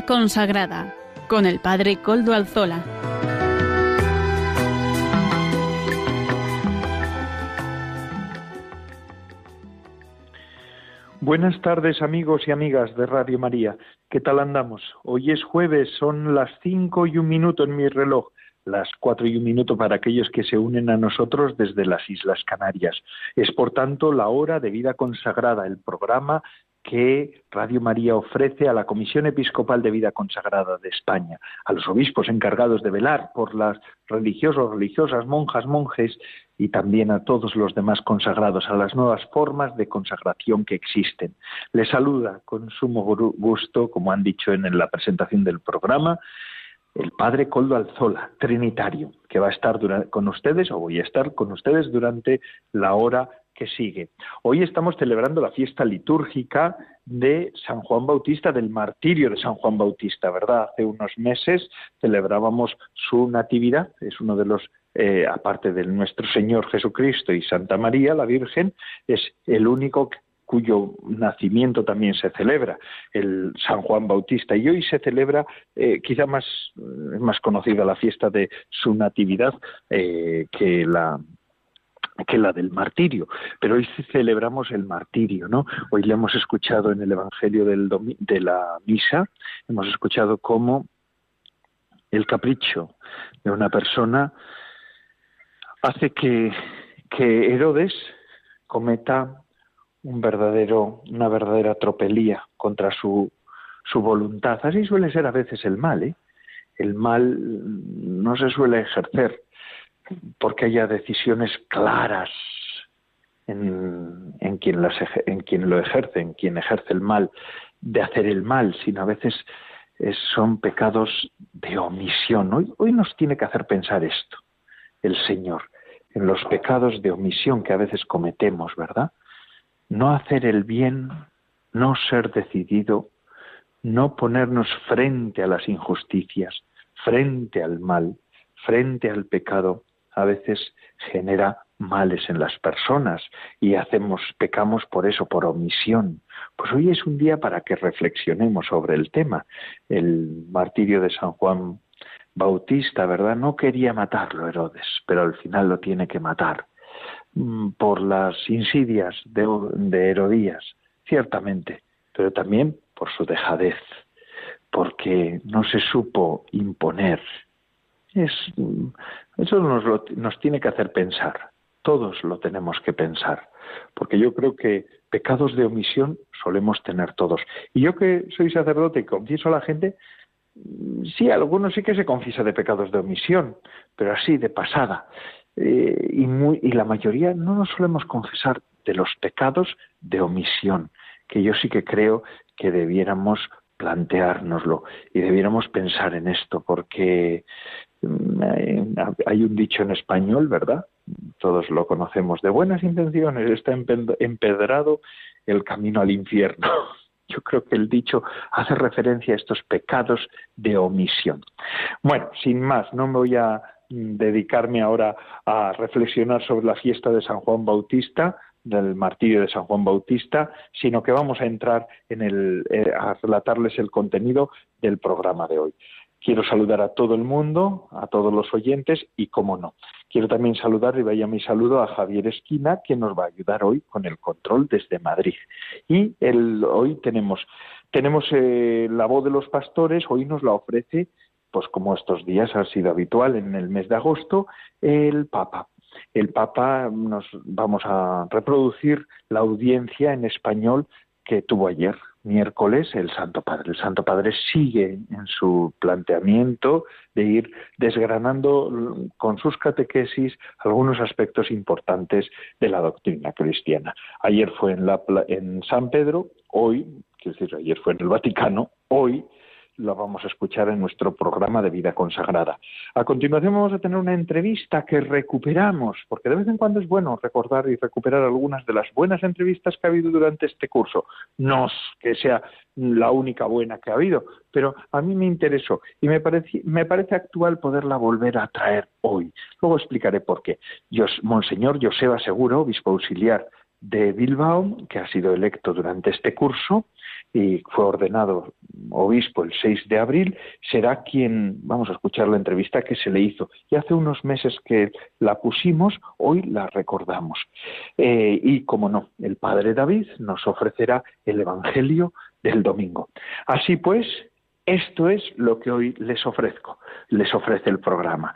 Consagrada con el Padre Coldo Alzola. Buenas tardes amigos y amigas de Radio María. ¿Qué tal andamos? Hoy es jueves, son las cinco y un minuto en mi reloj, las cuatro y un minuto para aquellos que se unen a nosotros desde las Islas Canarias. Es por tanto la hora de vida consagrada, el programa que Radio María ofrece a la Comisión Episcopal de Vida Consagrada de España, a los obispos encargados de velar por las religiosos, religiosas, monjas, monjes y también a todos los demás consagrados, a las nuevas formas de consagración que existen. Les saluda con sumo gusto, como han dicho en la presentación del programa, el padre Coldo Alzola, trinitario, que va a estar con ustedes o voy a estar con ustedes durante la hora que sigue. Hoy estamos celebrando la fiesta litúrgica de San Juan Bautista, del martirio de San Juan Bautista, ¿verdad? Hace unos meses celebrábamos su natividad, es uno de los, eh, aparte de nuestro Señor Jesucristo y Santa María, la Virgen, es el único cuyo nacimiento también se celebra, el San Juan Bautista. Y hoy se celebra, eh, quizá más, más conocida la fiesta de su natividad eh, que la que la del martirio. Pero hoy celebramos el martirio, ¿no? Hoy le hemos escuchado en el Evangelio de la misa, hemos escuchado cómo el capricho de una persona hace que, que Herodes cometa un verdadero, una verdadera tropelía contra su, su voluntad. Así suele ser a veces el mal, ¿eh? El mal no se suele ejercer porque haya decisiones claras en, en, quien las, en quien lo ejerce, en quien ejerce el mal, de hacer el mal, sino a veces son pecados de omisión. Hoy nos tiene que hacer pensar esto, el Señor, en los pecados de omisión que a veces cometemos, ¿verdad? No hacer el bien, no ser decidido, no ponernos frente a las injusticias, frente al mal, frente al pecado, a veces genera males en las personas y hacemos pecamos por eso por omisión. Pues hoy es un día para que reflexionemos sobre el tema. El martirio de San Juan Bautista, ¿verdad? No quería matarlo Herodes, pero al final lo tiene que matar mm, por las insidias de, de Herodías, ciertamente, pero también por su dejadez, porque no se supo imponer. Es eso nos, nos tiene que hacer pensar. Todos lo tenemos que pensar. Porque yo creo que pecados de omisión solemos tener todos. Y yo que soy sacerdote y confieso a la gente, sí, algunos sí que se confiesa de pecados de omisión, pero así, de pasada. Eh, y, muy, y la mayoría no nos solemos confesar de los pecados de omisión, que yo sí que creo que debiéramos planteárnoslo y debiéramos pensar en esto, porque hay un dicho en español, ¿verdad? Todos lo conocemos, de buenas intenciones está empedrado el camino al infierno. Yo creo que el dicho hace referencia a estos pecados de omisión. Bueno, sin más, no me voy a dedicarme ahora a reflexionar sobre la fiesta de San Juan Bautista, del martirio de San Juan Bautista, sino que vamos a entrar en el, eh, a relatarles el contenido del programa de hoy. Quiero saludar a todo el mundo, a todos los oyentes y, cómo no, quiero también saludar y vaya mi saludo a Javier Esquina, que nos va a ayudar hoy con el control desde Madrid. Y hoy tenemos, tenemos eh, la voz de los pastores, hoy nos la ofrece, pues como estos días ha sido habitual en el mes de agosto, el Papa. El Papa nos vamos a reproducir la audiencia en español que tuvo ayer, miércoles, el Santo Padre. El Santo Padre sigue en su planteamiento de ir desgranando con sus catequesis algunos aspectos importantes de la doctrina cristiana. Ayer fue en, la, en San Pedro, hoy, quiero decir, ayer fue en el Vaticano, hoy lo vamos a escuchar en nuestro programa de vida consagrada. A continuación vamos a tener una entrevista que recuperamos, porque de vez en cuando es bueno recordar y recuperar algunas de las buenas entrevistas que ha habido durante este curso. No que sea la única buena que ha habido, pero a mí me interesó y me parece, me parece actual poderla volver a traer hoy. Luego explicaré por qué. Monseñor Joseba Seguro, obispo auxiliar de Bilbao, que ha sido electo durante este curso, y fue ordenado obispo el 6 de abril, será quien, vamos a escuchar la entrevista que se le hizo. Y hace unos meses que la pusimos, hoy la recordamos. Eh, y como no, el Padre David nos ofrecerá el Evangelio del domingo. Así pues, esto es lo que hoy les ofrezco, les ofrece el programa.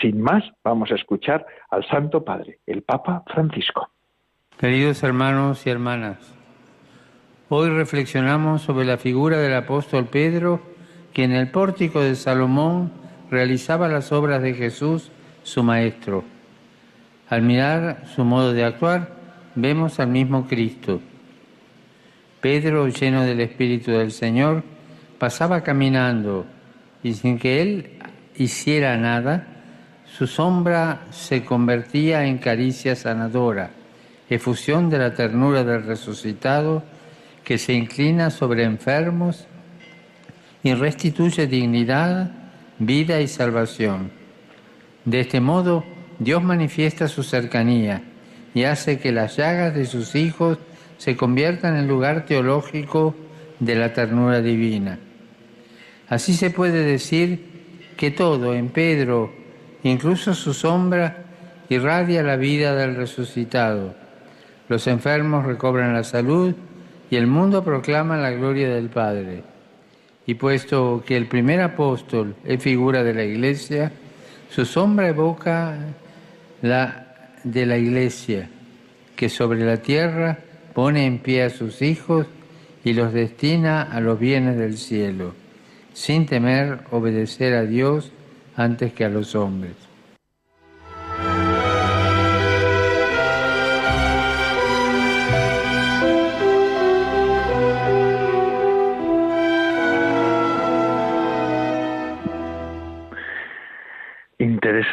Sin más, vamos a escuchar al Santo Padre, el Papa Francisco. Queridos hermanos y hermanas, Hoy reflexionamos sobre la figura del apóstol Pedro, que en el pórtico de Salomón realizaba las obras de Jesús, su Maestro. Al mirar su modo de actuar, vemos al mismo Cristo. Pedro, lleno del Espíritu del Señor, pasaba caminando y sin que él hiciera nada, su sombra se convertía en caricia sanadora, efusión de la ternura del resucitado que se inclina sobre enfermos y restituye dignidad, vida y salvación. De este modo, Dios manifiesta su cercanía y hace que las llagas de sus hijos se conviertan en lugar teológico de la ternura divina. Así se puede decir que todo en Pedro, incluso su sombra, irradia la vida del resucitado. Los enfermos recobran la salud y el mundo proclama la gloria del Padre. Y puesto que el primer apóstol es figura de la iglesia, su sombra evoca la de la iglesia, que sobre la tierra pone en pie a sus hijos y los destina a los bienes del cielo, sin temer obedecer a Dios antes que a los hombres.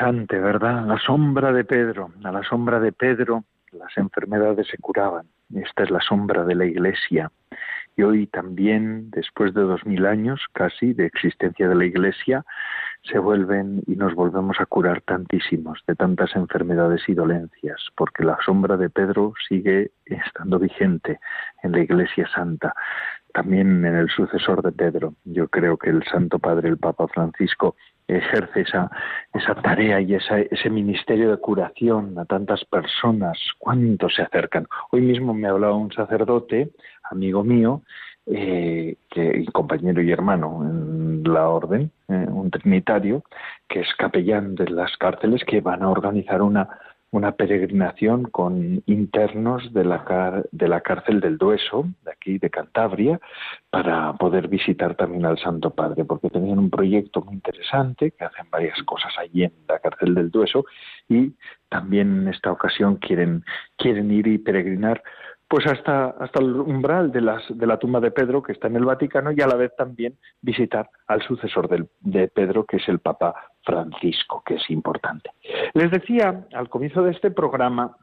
¿Verdad? La sombra de Pedro, a la sombra de Pedro las enfermedades se curaban. Esta es la sombra de la Iglesia. Y hoy también, después de dos mil años casi de existencia de la Iglesia, se vuelven y nos volvemos a curar tantísimos de tantas enfermedades y dolencias, porque la sombra de Pedro sigue estando vigente en la Iglesia Santa también en el sucesor de Pedro. Yo creo que el Santo Padre, el Papa Francisco, ejerce esa, esa tarea y ese ministerio de curación a tantas personas. ¿Cuántos se acercan? Hoy mismo me hablaba un sacerdote, amigo mío, eh, que, compañero y hermano en la orden, eh, un trinitario, que es capellán de las cárceles, que van a organizar una una peregrinación con internos de la, de la cárcel del Dueso, de aquí de Cantabria, para poder visitar también al Santo Padre, porque tenían un proyecto muy que hacen varias cosas allí en la cárcel del Dueso, y también en esta ocasión quieren, quieren ir y peregrinar pues hasta, hasta el umbral de, las, de la tumba de Pedro, que está en el Vaticano, y a la vez también visitar al sucesor de Pedro, que es el Papa Francisco, que es importante. Les decía al comienzo de este programa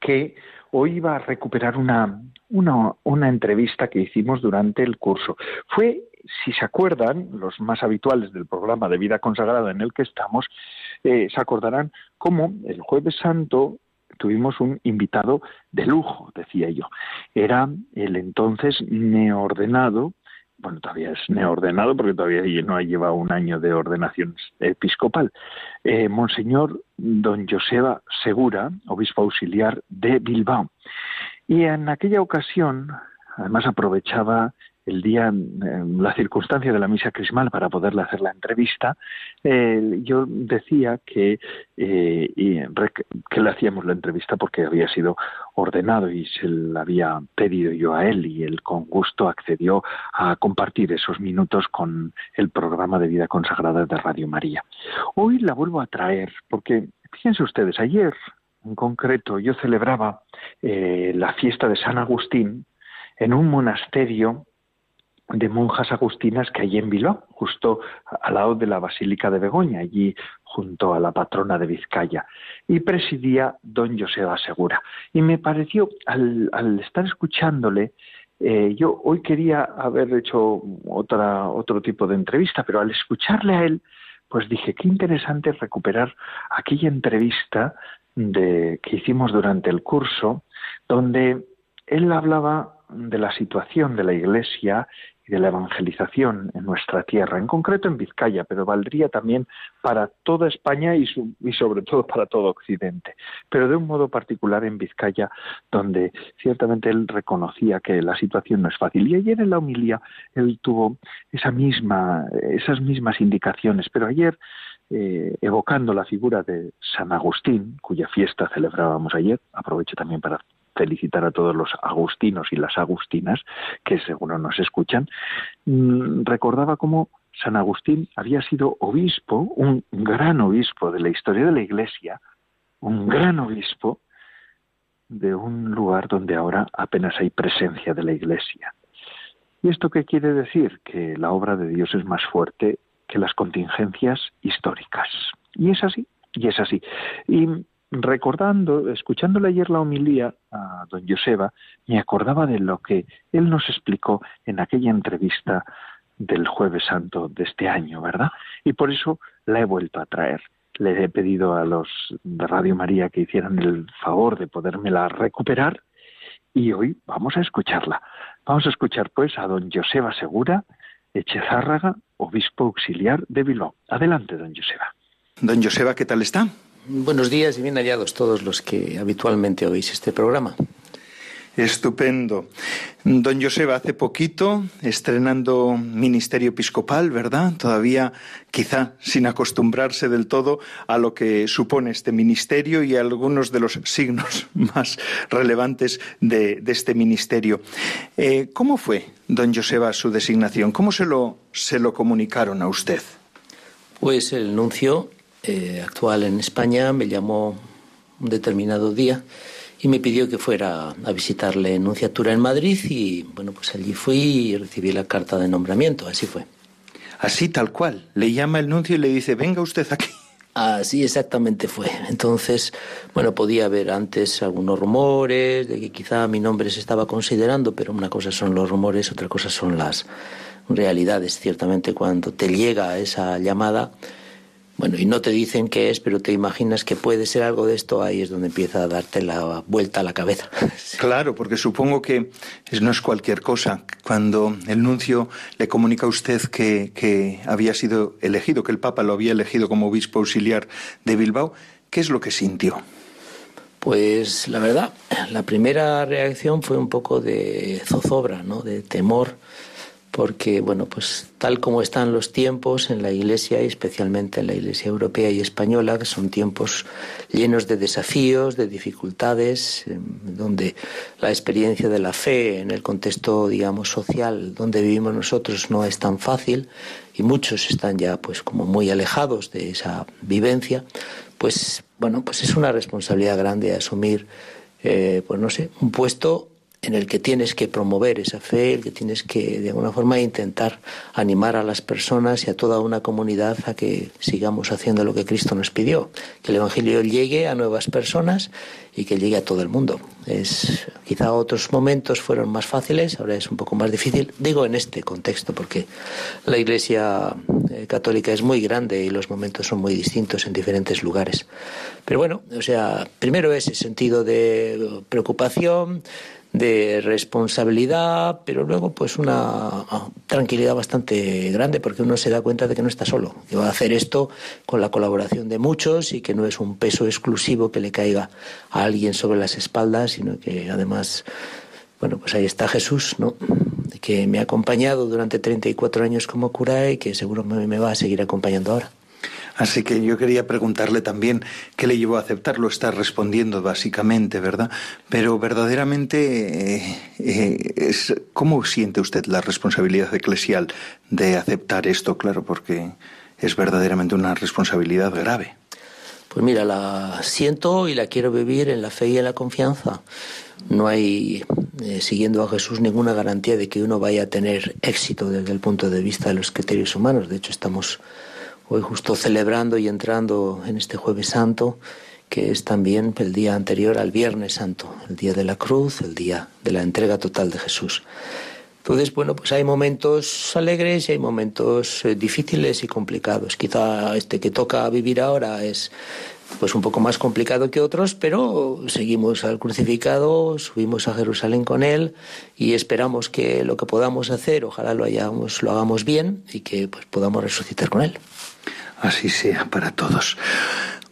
que hoy iba a recuperar una, una, una, entrevista que hicimos durante el curso. Fue, si se acuerdan, los más habituales del programa de vida consagrada en el que estamos, eh, se acordarán cómo el jueves santo tuvimos un invitado de lujo, decía yo. Era el entonces neordenado, bueno, todavía es neordenado porque todavía no ha llevado un año de ordenación episcopal, eh, Monseñor Don Joseba Segura, obispo auxiliar de Bilbao. Y en aquella ocasión, además aprovechaba el día, la circunstancia de la misa crismal para poderle hacer la entrevista, yo decía que, eh, que le hacíamos la entrevista porque había sido ordenado y se la había pedido yo a él y él con gusto accedió a compartir esos minutos con el programa de vida consagrada de Radio María. Hoy la vuelvo a traer porque, fíjense ustedes, ayer en concreto yo celebraba eh, la fiesta de San Agustín en un monasterio de monjas agustinas que hay en Bilbao, justo al lado de la Basílica de Begoña, allí junto a la patrona de Vizcaya, y presidía don Joseba Segura. Y me pareció, al, estar escuchándole, eh, yo hoy quería haber hecho otra, otro tipo de entrevista, pero al escucharle a él, pues dije, qué interesante recuperar aquella entrevista de, que hicimos durante el curso, donde él hablaba de la situación de la Iglesia y de la evangelización en nuestra tierra, en concreto en Vizcaya, pero valdría también para toda España y, y, sobre todo para todo Occidente, pero de un modo particular en Vizcaya, donde ciertamente él reconocía que la situación no es fácil. Y ayer en la homilía él tuvo esa misma, esas mismas indicaciones, pero ayer eh, evocando la figura de San Agustín, cuya fiesta celebrábamos ayer, aprovecho también para felicitar a todos los agustinos y las agustinas que seguro nos escuchan, mm, recordaba cómo San Agustín había sido obispo, un gran obispo de la historia de la Iglesia, un gran obispo de un lugar donde ahora apenas hay presencia de la Iglesia. ¿Y esto qué quiere decir? Que la obra de Dios es más fuerte que las contingencias históricas. Y es así, y es así. Y recordando, escuchándole ayer la homilía a don Joseba, me acordaba de lo que él nos explicó en aquella entrevista del jueves santo de este año, ¿verdad? Y por eso la he vuelto a traer. Le he pedido a los de Radio María que hicieran el favor de podérmela recuperar y hoy vamos a escucharla. Vamos a escuchar pues a don Joseba Segura, Echezárraga, obispo auxiliar de Bilbao. Adelante, don Joseba. Don Joseba, ¿qué tal está? Buenos días y bien hallados todos los que habitualmente oís este programa. Estupendo. Don Joseba, hace poquito, estrenando ministerio episcopal, ¿verdad? Todavía quizá sin acostumbrarse del todo a lo que supone este ministerio y a algunos de los signos más relevantes de, este ministerio. Eh, ¿Cómo fue, don Joseba, su designación? ¿Cómo se lo, se lo comunicaron a usted? Pues el nuncio eh, actual en España me llamó un determinado día y me pidió que fuera a visitarle en Nunciatura en Madrid y bueno, pues allí fui y recibí la carta de nombramiento, así fue. Así tal cual, le llama el nuncio y le dice, venga usted aquí. Así exactamente fue. Entonces, bueno, podía haber antes algunos rumores de que quizá mi nombre se estaba considerando, pero una cosa son los rumores, otra cosa son las realidades. Ciertamente, cuando te llega esa llamada, bueno, y no te dicen qué es, pero te imaginas que puede ser algo de esto, ahí es donde empieza a darte la vuelta a la cabeza. Claro, porque supongo que no es cualquier cosa. Cuando el nuncio le comunica a usted que, que había sido elegido, que el Papa lo había elegido como obispo auxiliar de Bilbao, ¿qué es lo que sintió? Pues la verdad, la primera reacción fue un poco de zozobra, ¿no? de temor porque bueno, pues tal como están los tiempos en la Iglesia y especialmente en la Iglesia europea y española, que son tiempos llenos de desafíos, de dificultades, em, donde la experiencia de la fe en el contexto, digamos, social donde vivimos nosotros no es tan fácil y muchos están ya pues como muy alejados de esa vivencia, pues bueno, pues es una responsabilidad grande asumir eh, pues no sé, un puesto en el que tienes que promover esa fe, el que tienes que de alguna forma intentar animar a las personas y a toda una comunidad a que sigamos haciendo lo que Cristo nos pidió, que el Evangelio llegue a nuevas personas y que llegue a todo el mundo. Es, quizá otros momentos fueron más fáciles, ahora es un poco más difícil, digo en este contexto, porque la Iglesia eh, católica es muy grande y los momentos son muy distintos en diferentes lugares. Pero bueno, o sea, primero ese sentido de preocupación, de responsabilidad, pero luego pues una tranquilidad bastante grande porque uno se da cuenta de que no está solo, que va a hacer esto con la colaboración de muchos y que no es un peso exclusivo que le caiga a alguien sobre las espaldas, sino que además, bueno, pues ahí está Jesús, ¿no? que me ha acompañado durante 34 años como cura y que seguro me va a seguir acompañando ahora. Así que yo quería preguntarle también qué le llevó a aceptarlo. Está respondiendo básicamente, ¿verdad? Pero verdaderamente, eh, eh, ¿cómo siente usted la responsabilidad eclesial de aceptar esto? Claro, porque es verdaderamente una responsabilidad grave. Pues mira, la siento y la quiero vivir en la fe y en la confianza. No hay, eh, siguiendo a Jesús, ninguna garantía de que uno vaya a tener éxito desde el punto de vista de los criterios humanos. De hecho, estamos hoy justo celebrando y entrando en este jueves santo, que es también el día anterior al Viernes Santo, el día de la cruz, el día de la entrega total de Jesús. Entonces, bueno, pues hay momentos alegres y hay momentos eh, difíciles y complicados. Quizá este que toca vivir ahora es pues un poco más complicado que otros, pero seguimos al crucificado, subimos a Jerusalén con él y esperamos que lo que podamos hacer, ojalá lo hayamos, lo hagamos bien y que pues podamos resucitar con él. Así sea para todos.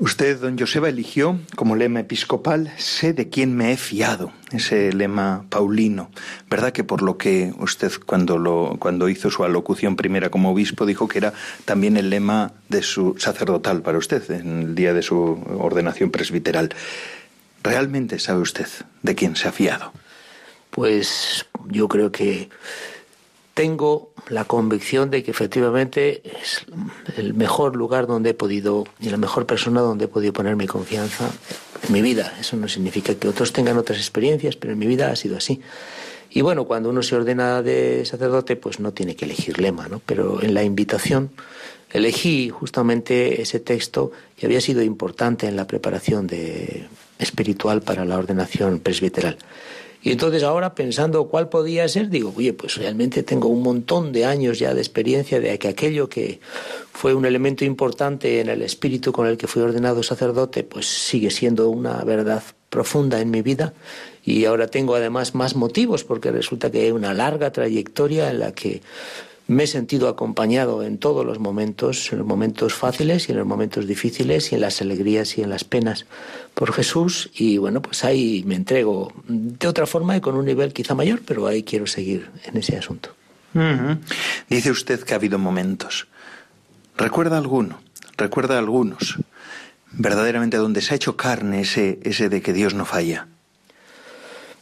Usted, don Joseba, eligió como lema episcopal, sé de quién me he fiado, ese lema paulino. ¿Verdad que por lo que usted cuando, lo, cuando hizo su alocución primera como obispo dijo que era también el lema de su sacerdotal para usted en el día de su ordenación presbiteral? ¿Realmente sabe usted de quién se ha fiado? Pues yo creo que tengo la convicción de que efectivamente es el mejor lugar donde he podido y la mejor persona donde he podido poner mi confianza en mi vida. Eso no significa que otros tengan otras experiencias, pero en mi vida ha sido así. Y bueno, cuando uno se ordena de sacerdote, pues no tiene que elegir lema, ¿no? Pero en la invitación elegí justamente ese texto que había sido importante en la preparación de, espiritual para la ordenación presbiteral. Y entonces ahora pensando cuál podía ser, digo, oye, pues realmente tengo un montón de años ya de experiencia de que aquello que fue un elemento importante en el espíritu con el que fui ordenado sacerdote, pues sigue siendo una verdad profunda en mi vida. Y ahora tengo además más motivos porque resulta que hay una larga trayectoria en la que me he sentido acompañado en todos los momentos, en los momentos fáciles y en los momentos difíciles y en las alegrías y en las penas por Jesús y bueno, pues ahí me entrego de otra forma y con un nivel quizá mayor, pero ahí quiero seguir en ese asunto. Dice usted que ha habido momentos. ¿Recuerda alguno? ¿Recuerda algunos? Verdaderamente donde se ha hecho carne ese, ese de que Dios no falla.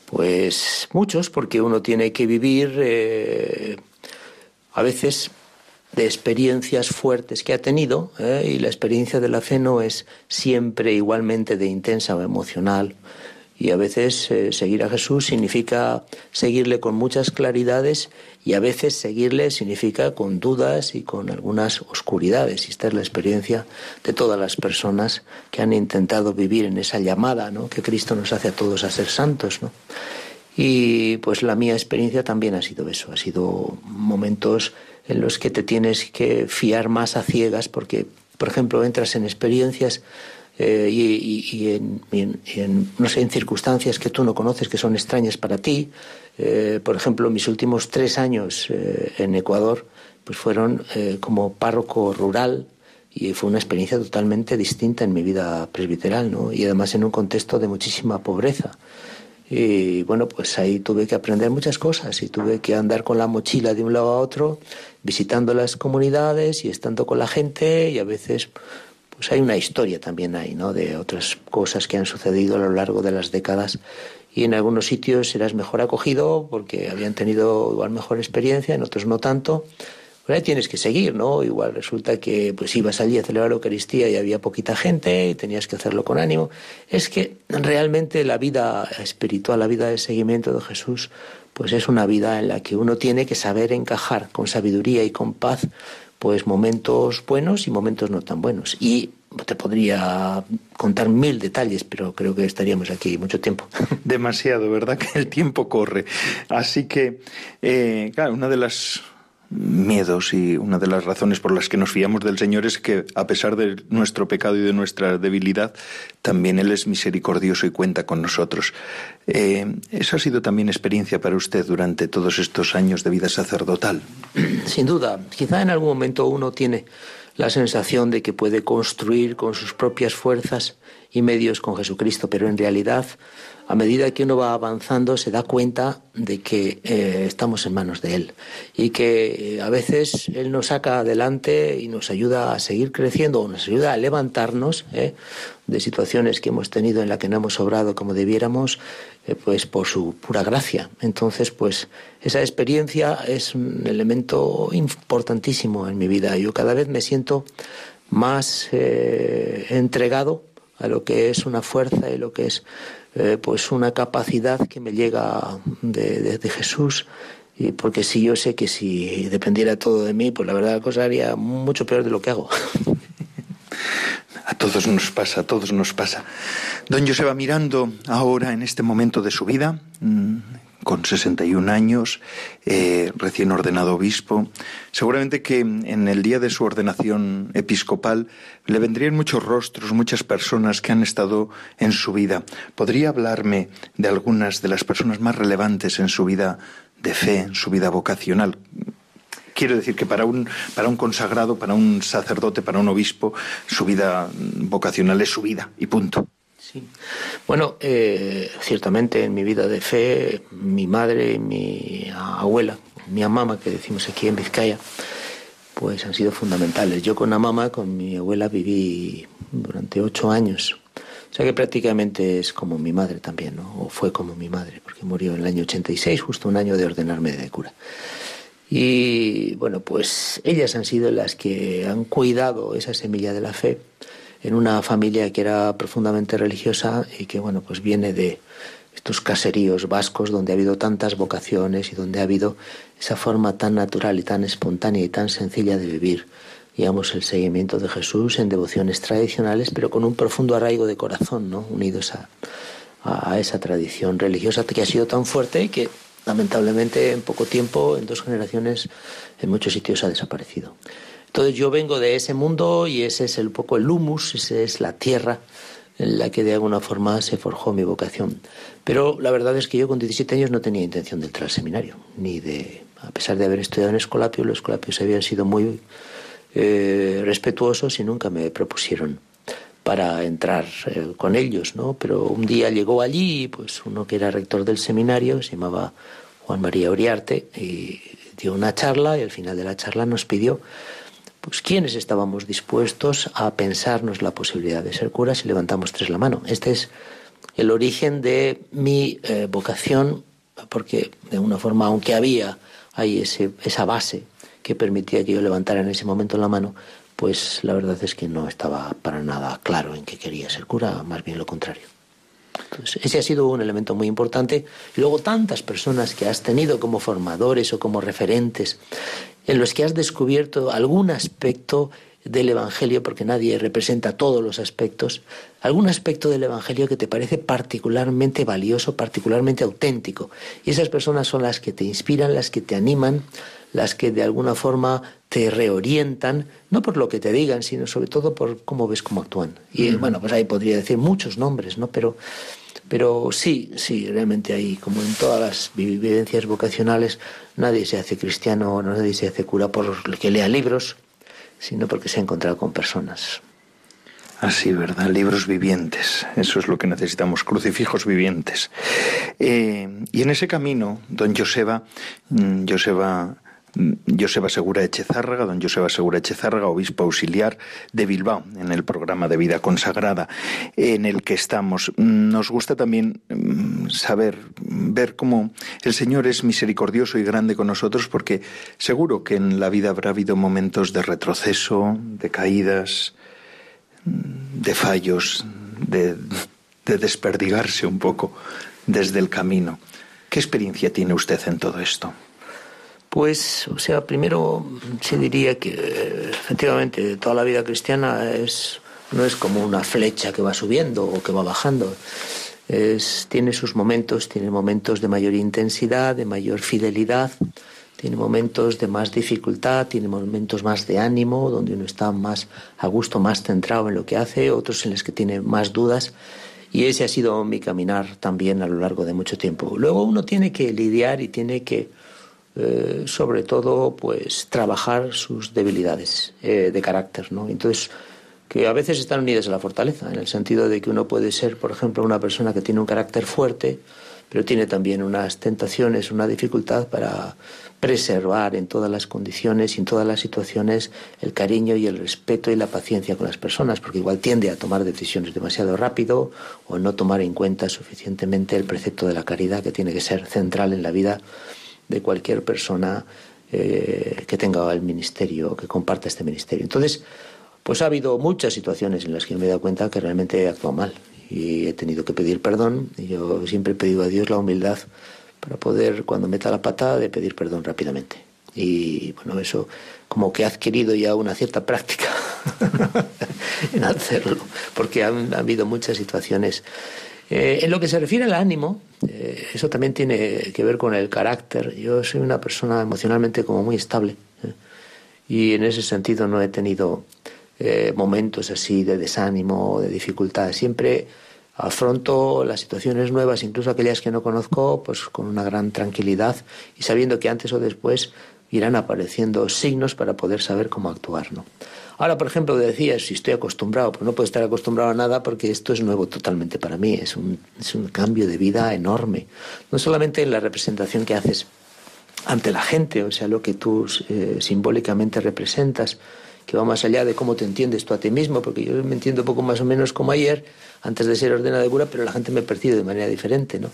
Pues muchos, porque uno tiene que vivir eh, a veces de experiencias fuertes que ha tenido, ¿eh? y la experiencia de la fe no es siempre igualmente de intensa o emocional. Y a veces eh, seguir a Jesús significa seguirle con muchas claridades y a veces seguirle significa con dudas y con algunas oscuridades. Y esta es la experiencia de todas las personas que han intentado vivir en esa llamada ¿no? que Cristo nos hace a todos a ser santos. ¿no? Y pues la mía experiencia también ha sido eso, ha sido momentos en los que te tienes que fiar más a ciegas porque, por ejemplo, entras en experiencias eh, y, en, no sé, en circunstancias que tú no conoces, que son extrañas para ti. Eh, por ejemplo, mis últimos tres años eh, en Ecuador pues fueron como párroco rural y fue una experiencia totalmente distinta en mi vida presbiteral, ¿no? Y además en un contexto de muchísima pobreza. Y bueno, pues ahí tuve que aprender muchas cosas y tuve que andar con la mochila de un lado a otro, visitando las comunidades y estando con la gente y a veces pues hay una historia también ahí, ¿no? De otras cosas que han sucedido a lo largo de las décadas y en algunos sitios eras mejor acogido porque habían tenido igual mejor experiencia, en otros no tanto ahí tienes que seguir, ¿no? Igual resulta que pues ibas allí a celebrar la Eucaristía y había poquita gente y tenías que hacerlo con ánimo. Es que realmente la vida espiritual, la vida de seguimiento de Jesús, pues es una vida en la que uno tiene que saber encajar con sabiduría y con paz pues momentos buenos y momentos no tan buenos. Y te podría contar mil detalles, pero creo que estaríamos aquí mucho tiempo. Demasiado, ¿verdad? Que el tiempo corre. Así que, eh, claro, una de las miedos y una de las razones por las que nos fiamos del Señor es que a pesar de nuestro pecado y de nuestra debilidad, también Él es misericordioso y cuenta con nosotros. Eh, ¿Eso ha sido también experiencia para usted durante todos estos años de vida sacerdotal? Sin duda, quizá en algún momento uno tiene la sensación de que puede construir con sus propias fuerzas y medios con Jesucristo, pero en realidad a medida que uno va avanzando se da cuenta de que eh, estamos en manos de Él y que eh, a veces Él nos saca adelante y nos ayuda a seguir creciendo o nos ayuda a levantarnos eh, de situaciones que hemos tenido en las que no hemos obrado como debiéramos, pues por su pura gracia. Entonces, pues esa experiencia es un elemento importantísimo en mi vida. Yo cada vez me siento más entregado a lo que es una fuerza y lo que es eh, pues una capacidad que me llega de, Jesús y porque si yo sé que si dependiera todo de mí, pues la verdad la cosa haría mucho peor de lo que hago. A todos nos pasa, a todos nos pasa. Don Joseba, mirando ahora en este momento de su vida, mm, con 61 años, eh, recién ordenado obispo. Seguramente que en el día de su ordenación episcopal le vendrían muchos rostros, muchas personas que han estado en su vida. ¿Podría hablarme de algunas de las personas más relevantes en su vida de fe, en su vida vocacional? Quiero decir que para un, para un consagrado, para un sacerdote, para un obispo, su vida vocacional es su vida y punto. Sí. Bueno, eh, ciertamente en mi vida de fe, mi madre mi abuela, mi mamá, que decimos aquí en Vizcaya, pues han sido fundamentales. Yo con la mamá, con mi abuela, viví durante ocho años. O sea que prácticamente es como mi madre también, ¿no? O fue como mi madre, porque murió en el año 86, justo un año de ordenarme de cura. Y bueno, pues ellas han sido las que han cuidado esa semilla de la fe en una familia que era profundamente religiosa y que bueno, pues viene de estos caseríos vascos donde ha habido tantas vocaciones y donde ha habido esa forma tan natural y tan espontánea y tan sencilla de vivir, digamos, el seguimiento de Jesús en devociones tradicionales, pero con un profundo arraigo de corazón, ¿no? Unidos a, a esa tradición religiosa que ha sido tan fuerte y que lamentablemente en poco tiempo, en dos generaciones, en muchos sitios ha desaparecido. Entonces yo vengo de ese mundo y ese es un poco el humus, esa es la tierra en la que de alguna forma se forjó mi vocación. Pero la verdad es que yo con 17 años no tenía intención de entrar al seminario, ni de, a pesar de haber estudiado en Escolapio, los Escolapios habían sido muy eh, respetuosos y nunca me propusieron para entrar eh, con ellos, ¿no? Pero un día llegó allí, pues uno que era rector del seminario, se llamaba Juan María Oriarte, y dio una charla y al final de la charla nos pidió pues quiénes estábamos dispuestos a pensarnos la posibilidad de ser curas y levantamos tres la mano. Este es el origen de mi eh, vocación, porque de una forma, aunque había ahí ese, esa base que permitía que yo levantara en ese momento la mano, pues la verdad es que no estaba para nada claro en que quería ser cura, más bien lo contrario. Entonces, ese ha sido un elemento muy importante. Y luego tantas personas que has tenido como formadores o como referentes, en los que has descubierto algún aspecto del Evangelio, porque nadie representa todos los aspectos, algún aspecto del Evangelio que te parece particularmente valioso, particularmente auténtico. Y esas personas son las que te inspiran, las que te animan, las que de alguna forma te reorientan, no por lo que te digan, sino sobre todo por cómo ves cómo actúan. Y bueno, pues ahí podría decir muchos nombres, ¿no? Pero, pero sí, sí, realmente ahí, como en todas las vivencias vocacionales, nadie se hace cristiano, nadie se hace cura por que lea libros, sino porque se ha encontrado con personas. Así, ¿verdad? Libros vivientes. Eso es lo que necesitamos, crucifijos vivientes. Eh, y en ese camino, don Joseba, mm, Joseba Joseba Segura Echezárraga, don Joseba Segura Echezárraga, obispo auxiliar de Bilbao, en el programa de vida consagrada en el que estamos. Nos gusta también mm, saber, ver cómo el Señor es misericordioso y grande con nosotros, porque seguro que en la vida habrá habido momentos de retroceso, de caídas, de fallos, de desperdigarse un poco desde el camino. ¿Qué experiencia tiene usted en todo esto? Pues, o sea, primero se diría que efectivamente toda la vida cristiana es, no es como una flecha que va subiendo o que va bajando. Tiene sus momentos, tiene momentos de mayor intensidad, de mayor fidelidad, tiene momentos de más dificultad, tiene momentos más de ánimo, donde uno está más a gusto, más centrado en lo que hace, otros en los que tiene más dudas. Y ese ha sido mi caminar también a lo largo de mucho tiempo. Luego uno tiene que lidiar y tiene que eh, sobre todo pues trabajar sus debilidades eh, de carácter, ¿no? Entonces que a veces están unidas a la fortaleza, en el sentido de que uno puede ser, por ejemplo, una persona que tiene un carácter fuerte, pero tiene también unas tentaciones, una dificultad para preservar en todas las condiciones y en todas las situaciones el cariño y el respeto y la paciencia con las personas, porque igual tiende a tomar decisiones demasiado rápido o no tomar en cuenta suficientemente el precepto de la caridad que tiene que ser central en la vida de cualquier persona eh, que tenga el ministerio, que comparta este ministerio. Entonces, pues ha habido muchas situaciones en las que me he dado cuenta que realmente he actuado mal y he tenido que pedir perdón. Y yo siempre he pedido a Dios la humildad para poder, cuando meta la pata, de pedir perdón rápidamente. Y bueno, eso como que he adquirido ya una cierta práctica en hacerlo, porque ha habido muchas situaciones Eh, en lo que se refiere al ánimo, eh, eso también tiene que ver con el carácter. Yo soy una persona emocionalmente como muy estable ¿eh? y en ese sentido no he tenido momentos así de desánimo de dificultad. Siempre afronto las situaciones nuevas, incluso aquellas que no conozco, pues con una gran tranquilidad y sabiendo que antes o después irán apareciendo signos para poder saber cómo actuar, ¿no? Ahora, por ejemplo, decías, si estoy acostumbrado, pues no puedo estar acostumbrado a nada porque esto es nuevo totalmente para mí, es un, es un cambio de vida enorme. No solamente en la representación que haces ante la gente, o sea, lo que tú eh, simbólicamente representas, que va más allá de cómo te entiendes tú a ti mismo, porque yo me entiendo poco más o menos como ayer, antes de ser ordenado de cura, pero la gente me percibe de manera diferente, ¿no?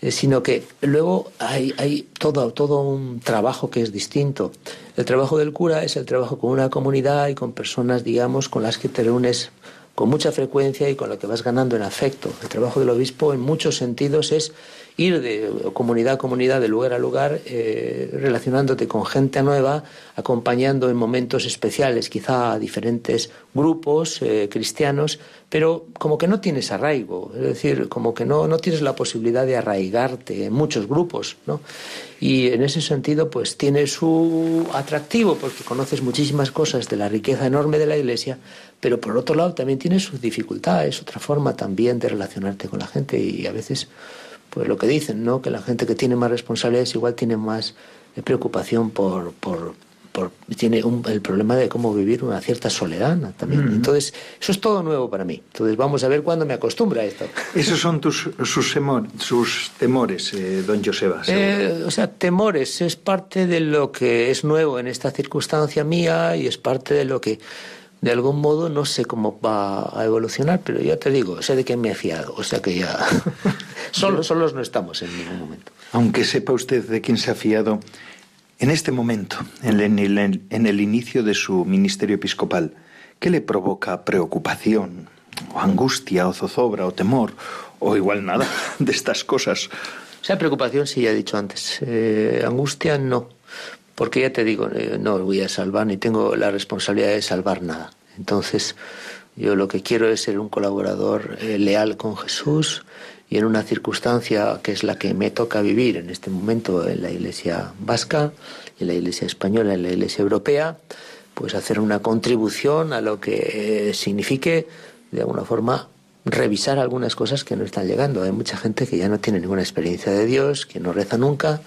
Eh, sino que luego hay, todo un trabajo que es distinto. El trabajo del cura es el trabajo con una comunidad y con personas, digamos, con las que te reúnes con mucha frecuencia y con lo que vas ganando en afecto. El trabajo del obispo en muchos sentidos es ir de comunidad a comunidad, de lugar a lugar, eh, relacionándote con gente nueva, acompañando en momentos especiales quizá a diferentes grupos eh, cristianos, pero como que no tienes arraigo, es decir, como que no, no tienes la posibilidad de arraigarte en muchos grupos, ¿no? Y en ese sentido, pues tiene su atractivo, porque conoces muchísimas cosas de la riqueza enorme de la Iglesia, pero por otro lado también tiene sus dificultades, otra forma también de relacionarte con la gente y a veces pues lo que dicen, ¿no? Que la gente que tiene más responsabilidades igual tiene más eh, preocupación por, por, tiene el problema de cómo vivir una cierta soledad también. Entonces, eso es todo nuevo para mí. Entonces, vamos a ver cuándo me acostumbra a esto. Esos son tus, sus, sus temores, eh, don Joseba. Eh, o sea, temores es parte de lo que es nuevo en esta circunstancia mía y es parte de lo que de algún modo no sé cómo va a evolucionar, pero ya te digo, sé de qué me he fiado, o sea que ya solos, solos no estamos en ningún momento. Aunque sepa usted de quién se ha fiado, en este momento, en el, en el inicio de su ministerio episcopal, ¿qué le provoca preocupación, o angustia, o zozobra, o temor, o igual nada de estas cosas? O sea, preocupación sí, ya he dicho antes. Eh, angustia no porque ya te digo, eh, no voy a salvar ni tengo la responsabilidad de salvar nada. Entonces, yo lo que quiero es ser un colaborador eh, leal con Jesús y en una circunstancia que es la que me toca vivir en este momento en la Iglesia vasca, en la Iglesia española, en la Iglesia europea, pues hacer una contribución a lo que eh, signifique, de alguna forma, revisar algunas cosas que no están llegando. Hay mucha gente que ya no tiene ninguna experiencia de Dios, que no reza nunca,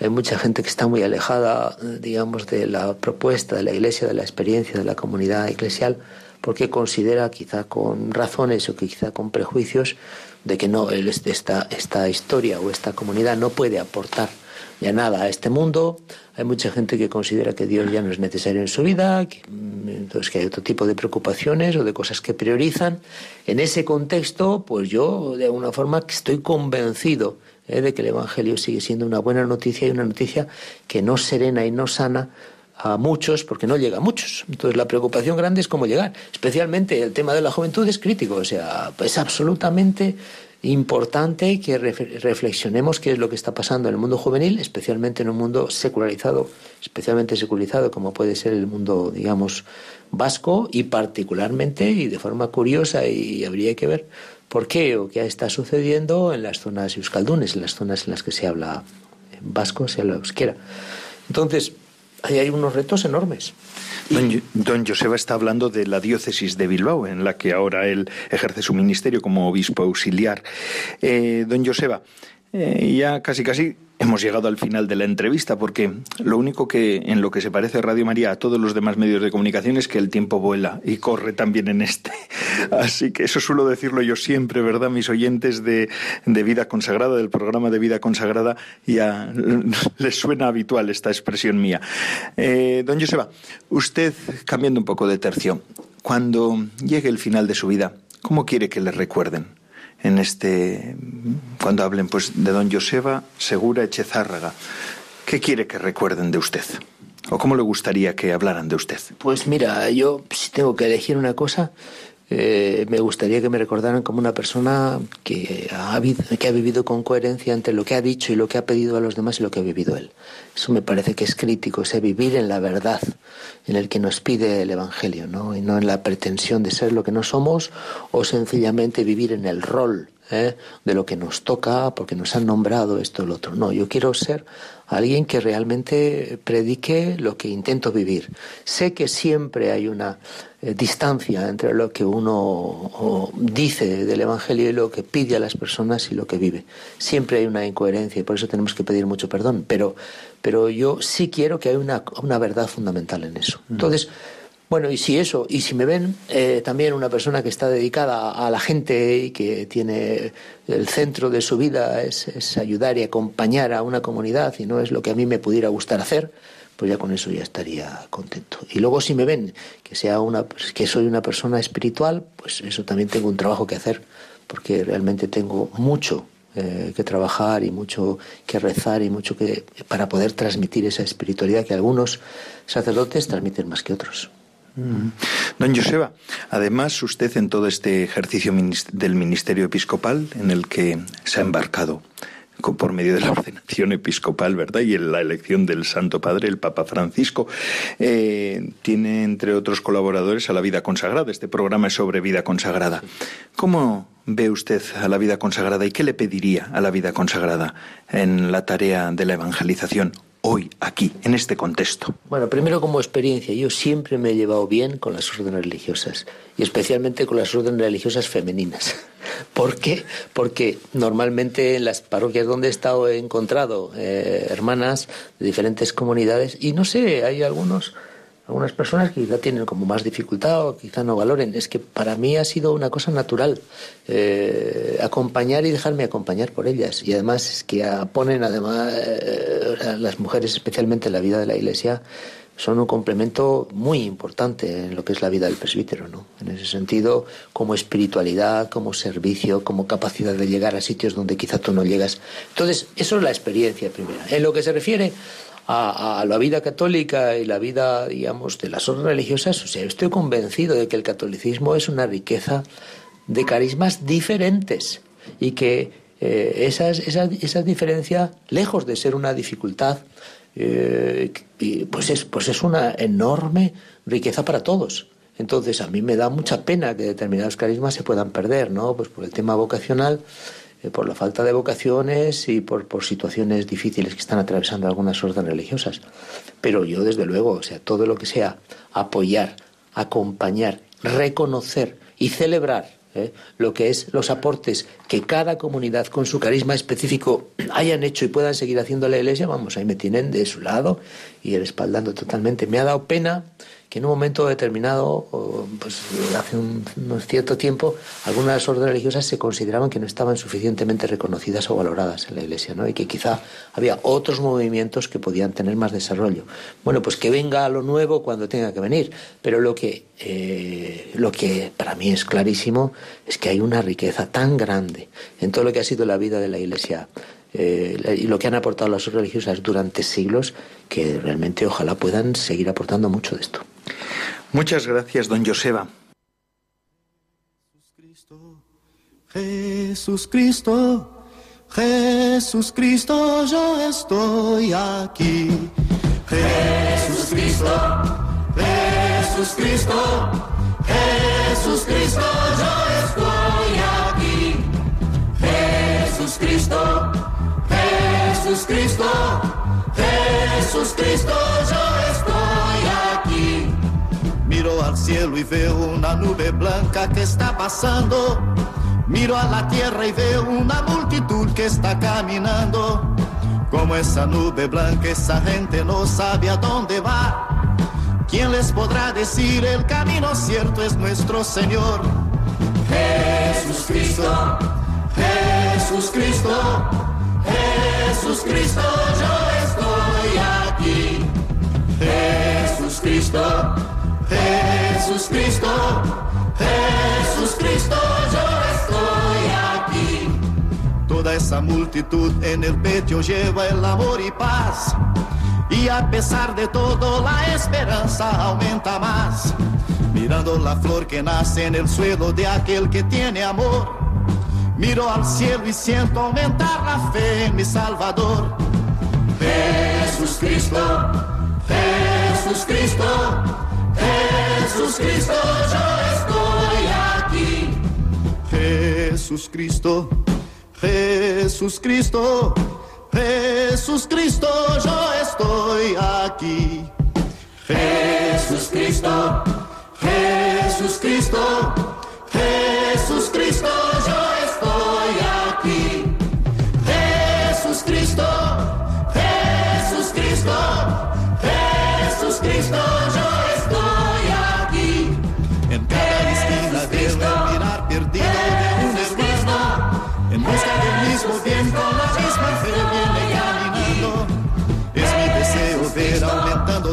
hay mucha gente que está muy alejada, digamos, de la propuesta de la Iglesia, de la experiencia de la comunidad eclesial, porque considera, quizá con razones o quizá con prejuicios, de que no, esta, esta historia o esta comunidad no puede aportar ya nada a este mundo. Hay mucha gente que considera que Dios ya no es necesario en su vida, que, entonces que hay otro tipo de preocupaciones o de cosas que priorizan. En ese contexto, pues yo de alguna forma estoy convencido ¿eh? de que el Evangelio sigue siendo una buena noticia y una noticia que no serena y no sana a muchos porque no llega a muchos. Entonces la preocupación grande es cómo llegar. Especialmente el tema de la juventud es crítico, o sea, es absolutamente importante que reflexionemos qué es lo que está pasando en el mundo juvenil, especialmente en un mundo secularizado, especialmente secularizado como puede ser el mundo, digamos, vasco y particularmente y de forma curiosa y habría que ver por qué o qué está sucediendo en las zonas euskaldunes, en las zonas en las que se habla vasco, se habla euskera. Entonces, ahí hay unos retos enormes. Don, Joseba está hablando de la diócesis de Bilbao, en la que ahora él ejerce su ministerio como obispo auxiliar. Eh, don Joseba, eh, ya casi casi hemos llegado al final de la entrevista porque lo único que en lo que se parece Radio María a todos los demás medios de comunicación es que el tiempo vuela y corre también en este. Así que eso suelo decirlo yo siempre, ¿verdad? Mis oyentes de, Vida Consagrada, del programa de Vida Consagrada, ya les suena habitual esta expresión mía. Eh, don Joseba, usted, cambiando un poco de tercio, cuando llegue el final de su vida, ¿cómo quiere que le recuerden? En este cuando hablen pues de don Joseba Segura Echezárraga. ¿Qué quiere que recuerden de usted? ¿O cómo le gustaría que hablaran de usted? Pues mira, yo si tengo que elegir una cosa, eh, me gustaría que me recordaran como una persona que ha, que ha vivido con coherencia entre lo que ha dicho y lo que ha pedido a los demás y lo que ha vivido él. Eso me parece que es crítico, ese vivir en la verdad en el que nos pide el Evangelio, ¿no? y no en la pretensión de ser lo que no somos o sencillamente vivir en el rol ¿eh? de lo que nos toca, porque nos han nombrado esto o lo otro. No, yo quiero ser alguien que realmente predique lo que intento vivir. Sé que siempre hay una eh, distancia entre lo que uno dice del Evangelio y lo que pide a las personas y lo que vive. Siempre hay una incoherencia y por eso tenemos que pedir mucho perdón. Pero, pero yo sí quiero que haya una, una verdad fundamental en eso. Mm. Entonces, bueno, y si eso, y si me ven eh, también una persona que está dedicada a la gente y que tiene el centro de su vida es, ayudar y acompañar a una comunidad y no es lo que a mí me pudiera gustar hacer, pues ya con eso ya estaría contento. Y luego si me ven que sea una que soy una persona espiritual, pues eso también tengo un trabajo que hacer, porque realmente tengo mucho eh, que trabajar y mucho que rezar y mucho que para poder transmitir esa espiritualidad que algunos sacerdotes transmiten más que otros. Don Joseba, además usted en todo este ejercicio del ministerio episcopal en el que se ha embarcado por medio de la ordenación episcopal, ¿verdad? Y en la elección del Santo Padre, el Papa Francisco, eh, tiene entre otros colaboradores a la vida consagrada. Este programa es sobre vida consagrada. ¿Cómo ve usted a la vida consagrada y qué le pediría a la vida consagrada en la tarea de la evangelización hoy, aquí, en este contexto? Bueno, primero como experiencia, yo siempre me he llevado bien con las órdenes religiosas y especialmente con las órdenes religiosas femeninas. ¿Por qué? Porque normalmente en las parroquias donde he estado he encontrado eh, hermanas de diferentes comunidades y no sé, hay algunos algunas personas que quizá tienen como más dificultad o quizá no valoren. Es que para mí ha sido una cosa natural eh, acompañar y dejarme acompañar por ellas. Y además es que ponen además eh, las mujeres, especialmente en la vida de la Iglesia, son un complemento muy importante en lo que es la vida del presbítero, ¿no? En ese sentido, como espiritualidad, como servicio, como capacidad de llegar a sitios donde quizá tú no llegas. Entonces, eso es la experiencia primera. En lo que se refiere a, la vida católica y la vida, digamos, de las órdenes religiosas, o sea, estoy convencido de que el catolicismo es una riqueza de carismas diferentes y que eh, esa, esa, diferencia, lejos de ser una dificultad, eh, pues, es, pues es una enorme riqueza para todos. Entonces, a mí me da mucha pena que determinados carismas se puedan perder, ¿no? Pues por el tema vocacional eh, por la falta de vocaciones y por, por, situaciones difíciles que están atravesando algunas órdenes religiosas. Pero yo, desde luego, o sea, todo lo que sea apoyar, acompañar, reconocer y celebrar ¿eh? lo que es los aportes que cada comunidad con su carisma específico hayan hecho y puedan seguir haciendo la iglesia, vamos, ahí me tienen de su lado y respaldando totalmente. Me ha dado pena que en un momento determinado, pues hace un, cierto tiempo, algunas órdenes religiosas se consideraban que no estaban suficientemente reconocidas o valoradas en la Iglesia, ¿no? Y que quizá había otros movimientos que podían tener más desarrollo. Bueno, pues que venga lo nuevo cuando tenga que venir, pero lo que, eh, lo que para mí es clarísimo es que hay una riqueza tan grande en todo lo que ha sido la vida de la Iglesia eh, y lo que han aportado las religiosas durante siglos, que realmente ojalá puedan seguir aportando mucho de esto. Muchas gracias, don Joseba. Jesús Cristo, Jesús Cristo, yo estoy aquí. Jesús Cristo, Jesús Cristo, Jesús Cristo, yo estoy aquí. Jesús Cristo, Jesús Cristo, Jesús Cristo, yo estoy aquí. Miro al cielo y veo una nube blanca que está pasando. Miro a la tierra y veo una multitud que está caminando. Como esa nube blanca, esa gente no sabe a dónde va. ¿Quién les podrá decir el camino cierto es nuestro Señor? Jesús Cristo, Jesús Cristo, Jesús Cristo, yo estoy aquí. Jesús Cristo. Jesús Cristo, Jesús Cristo, yo estoy aquí. Toda esa multitud en el pecho lleva el amor y paz. Y a pesar de todo la esperanza aumenta más. Mirando la flor que nace en el suelo de aquel que tiene amor. Miro al cielo y siento aumentar la fe en mi Salvador. Jesús Cristo, Jesús Cristo. Jesús Cristo, yo estoy aquí. Jesús Cristo, Jesús Cristo, Jesús Cristo, yo estoy aquí. Jesús Cristo, Jesús Cristo,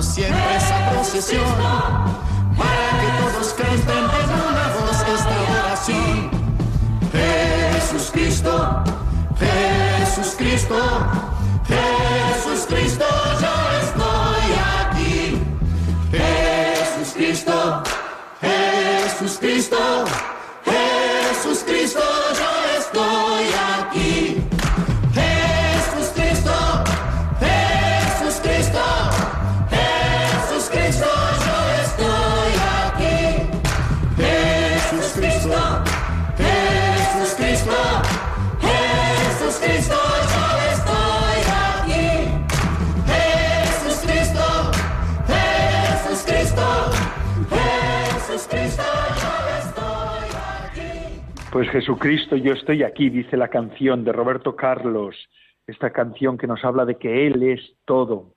siempre esa procesión, para que todos canten en una voz esta oración. Jesús Cristo, Jesús Cristo, Pues Jesucristo, yo estoy aquí, dice la canción de Roberto Carlos, esta canción que nos habla de que Él es todo,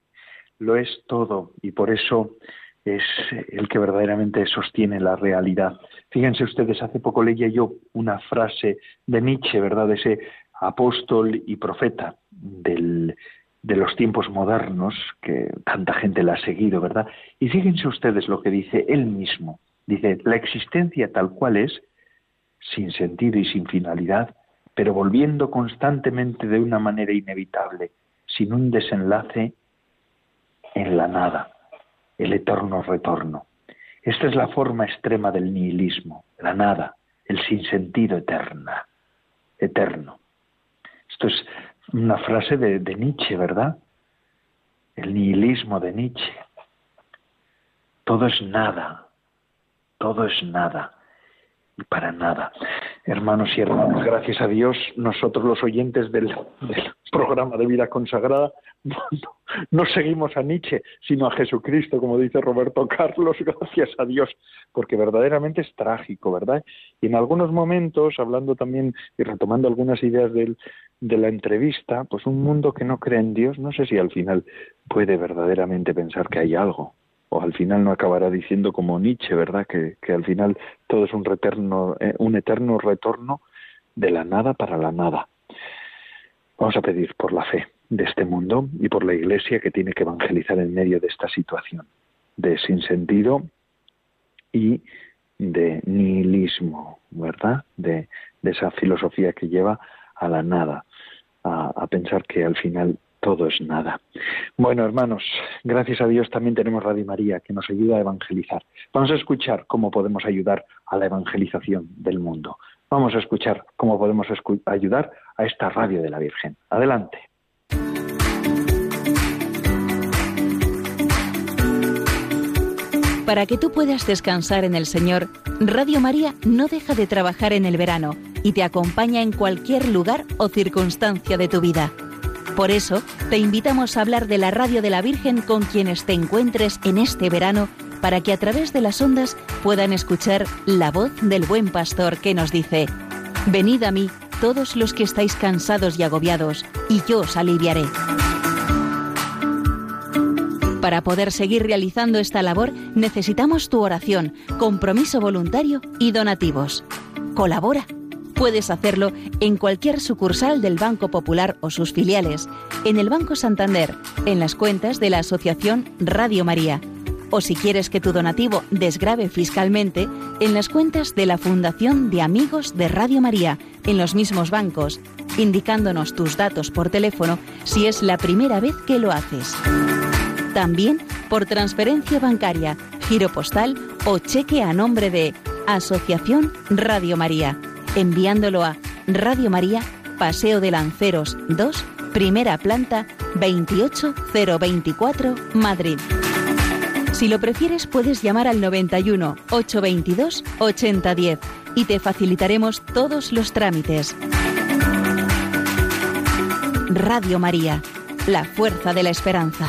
lo es todo, y por eso es el que verdaderamente sostiene la realidad. Fíjense ustedes, hace poco leía yo una frase de Nietzsche, ¿verdad? De ese apóstol y profeta del, de los tiempos modernos, que tanta gente la ha seguido, ¿verdad? Y fíjense ustedes lo que dice él mismo. Dice, la existencia tal cual es, sin sentido y sin finalidad, pero volviendo constantemente de una manera inevitable, sin un desenlace, en la nada, el eterno retorno. Esta es la forma extrema del nihilismo, la nada, el sinsentido eterna, eterno. Esto es una frase de, Nietzsche, ¿verdad? El nihilismo de Nietzsche. Todo es nada, todo es nada para nada. Hermanos y hermanas, gracias a Dios, nosotros los oyentes del, programa de vida consagrada no, seguimos a Nietzsche, sino a Jesucristo, como dice Roberto Carlos, gracias a Dios, porque verdaderamente es trágico, ¿verdad? Y en algunos momentos, hablando también y retomando algunas ideas de la entrevista, pues un mundo que no cree en Dios, no sé si al final puede verdaderamente pensar que hay algo, o al final no acabará diciendo como Nietzsche, ¿verdad? Que, que al final todo es un, reterno, eh, un eterno retorno de la nada para la nada. Vamos a pedir por la fe de este mundo y por la Iglesia que tiene que evangelizar en medio de esta situación de sinsentido y de nihilismo, ¿verdad? De, de esa filosofía que lleva a la nada, a, a pensar que al final todo es nada. Bueno, hermanos, gracias a Dios también tenemos Radio María que nos ayuda a evangelizar. Vamos a escuchar cómo podemos ayudar a la evangelización del mundo. Vamos a escuchar cómo podemos ayudar a esta radio de la Virgen. Adelante. Para que tú puedas descansar en el Señor, Radio María no deja de trabajar en el verano y te acompaña en cualquier lugar o circunstancia de tu vida. Por eso, te invitamos a hablar de la radio de la Virgen con quienes te encuentres en este verano para que a través de las ondas puedan escuchar la voz del buen pastor que nos dice, Venid a mí todos los que estáis cansados y agobiados, y yo os aliviaré. Para poder seguir realizando esta labor necesitamos tu oración, compromiso voluntario y donativos. Colabora. Puedes hacerlo en cualquier sucursal del Banco Popular o sus filiales, en el Banco Santander, en las cuentas de la Asociación Radio María, o si quieres que tu donativo desgrave fiscalmente, en las cuentas de la Fundación de Amigos de Radio María, en los mismos bancos, indicándonos tus datos por teléfono si es la primera vez que lo haces. También por transferencia bancaria, giro postal o cheque a nombre de Asociación Radio María, enviándolo a Radio María, Paseo de Lanceros 2, primera planta 28024, Madrid. Si lo prefieres, puedes llamar al 91 822 8010 y te facilitaremos todos los trámites. Radio María, la fuerza de la esperanza.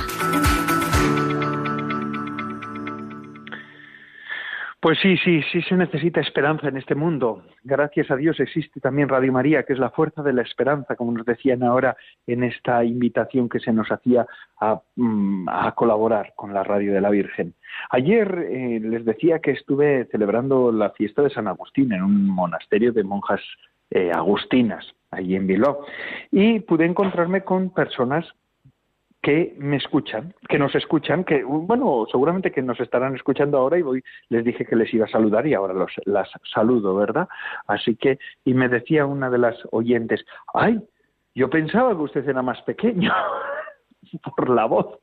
Pues sí, sí, sí se necesita esperanza en este mundo. Gracias a Dios existe también Radio María, que es la fuerza de la esperanza, como nos decían ahora en esta invitación que se nos hacía a, mm, colaborar con la Radio de la Virgen. Ayer eh, les decía que estuve celebrando la fiesta de San Agustín en un monasterio de monjas eh, agustinas, allí en Bilbao, y pude encontrarme con personas que me escuchan, que nos escuchan, que bueno, seguramente que nos estarán escuchando ahora y voy, les dije que les iba a saludar y ahora los, las saludo, ¿verdad? Así que, y me decía una de las oyentes, ay, yo pensaba que usted era más pequeño por la voz.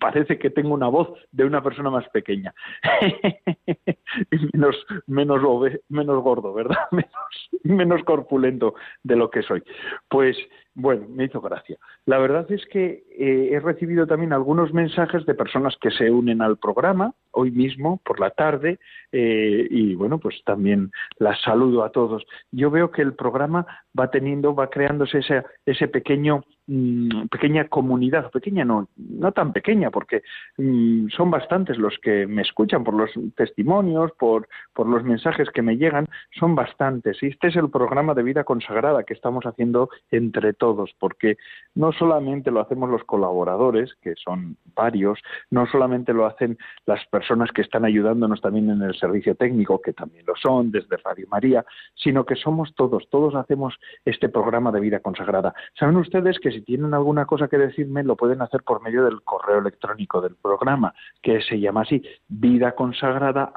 Parece que tengo una voz de una persona más pequeña. menos, menos, menos gordo, ¿verdad? Menos, menos corpulento de lo que soy. Pues bueno, me hizo gracia. La verdad es que eh, he recibido también algunos mensajes de personas que se unen al programa hoy mismo por la tarde eh, y bueno, pues también las saludo a todos. Yo veo que el programa va teniendo, va creándose ese, ese pequeño mm, pequeña comunidad, pequeña no, no tan pequeña, porque mm, son bastantes los que me escuchan por los testimonios, por, por los mensajes que me llegan, son bastantes. Y este es el programa de vida consagrada que estamos haciendo entre todos porque no solamente lo hacemos los colaboradores, que son varios, no solamente lo hacen las personas que están ayudándonos también en el servicio técnico, que también lo son desde Radio María, sino que somos todos, todos hacemos este programa de vida consagrada. Saben ustedes que si tienen alguna cosa que decirme, lo pueden hacer por medio del correo electrónico del programa, que se llama así, vida consagrada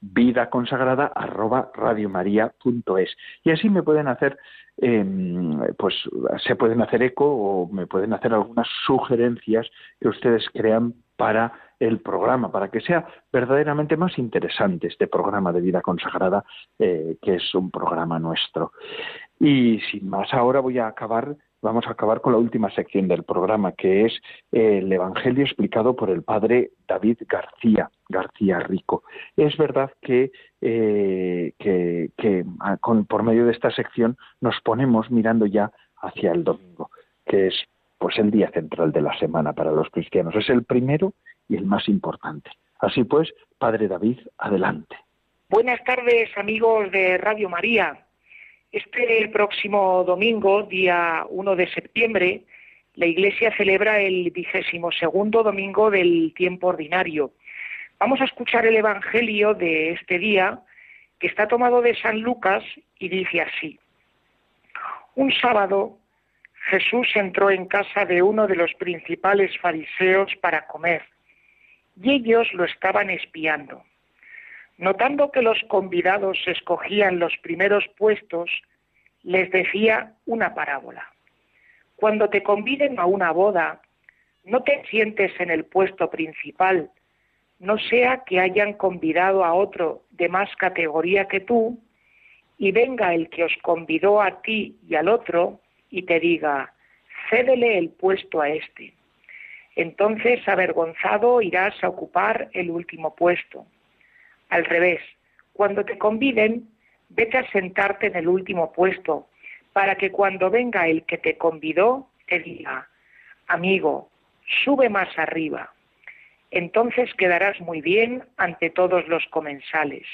vida consagrada arroba radiomaria.es. Y así me pueden hacer, em, pues se pueden hacer eco o me pueden hacer algunas sugerencias que ustedes crean para el programa, para que sea verdaderamente más interesante este programa de vida consagrada, eh, que es un programa nuestro. Y sin más, ahora voy a acabar vamos a acabar con la última sección del programa, que es el Evangelio explicado por el padre David García, García Rico. Es verdad que, eh, que, ah, por medio de esta sección nos ponemos mirando ya hacia el domingo, que es pues el día central de la semana para los cristianos. Es el primero y el más importante. Así pues, Padre David, adelante. Buenas tardes, amigos de Radio María. Este próximo domingo, día 1 de septiembre, la Iglesia celebra el vigésimo segundo domingo del tiempo ordinario. Vamos a escuchar el Evangelio de este día, que está tomado de San Lucas y dice así. Un sábado Jesús entró en casa de uno de los principales fariseos para comer, y ellos lo estaban espiando. Notando que los convidados escogían los primeros puestos, les decía una parábola. Cuando te conviden a una boda, no te sientes en el puesto principal, no sea que hayan convidado a otro de más categoría que tú, y venga el que os convidó a ti y al otro y te diga, cédele el puesto a este. Entonces, avergonzado, irás a ocupar el último puesto. Al revés, cuando te conviden, vete a sentarte en el último puesto, para que cuando venga el que te convidó, te diga, amigo, sube más arriba. Entonces quedarás muy bien ante todos los comensales,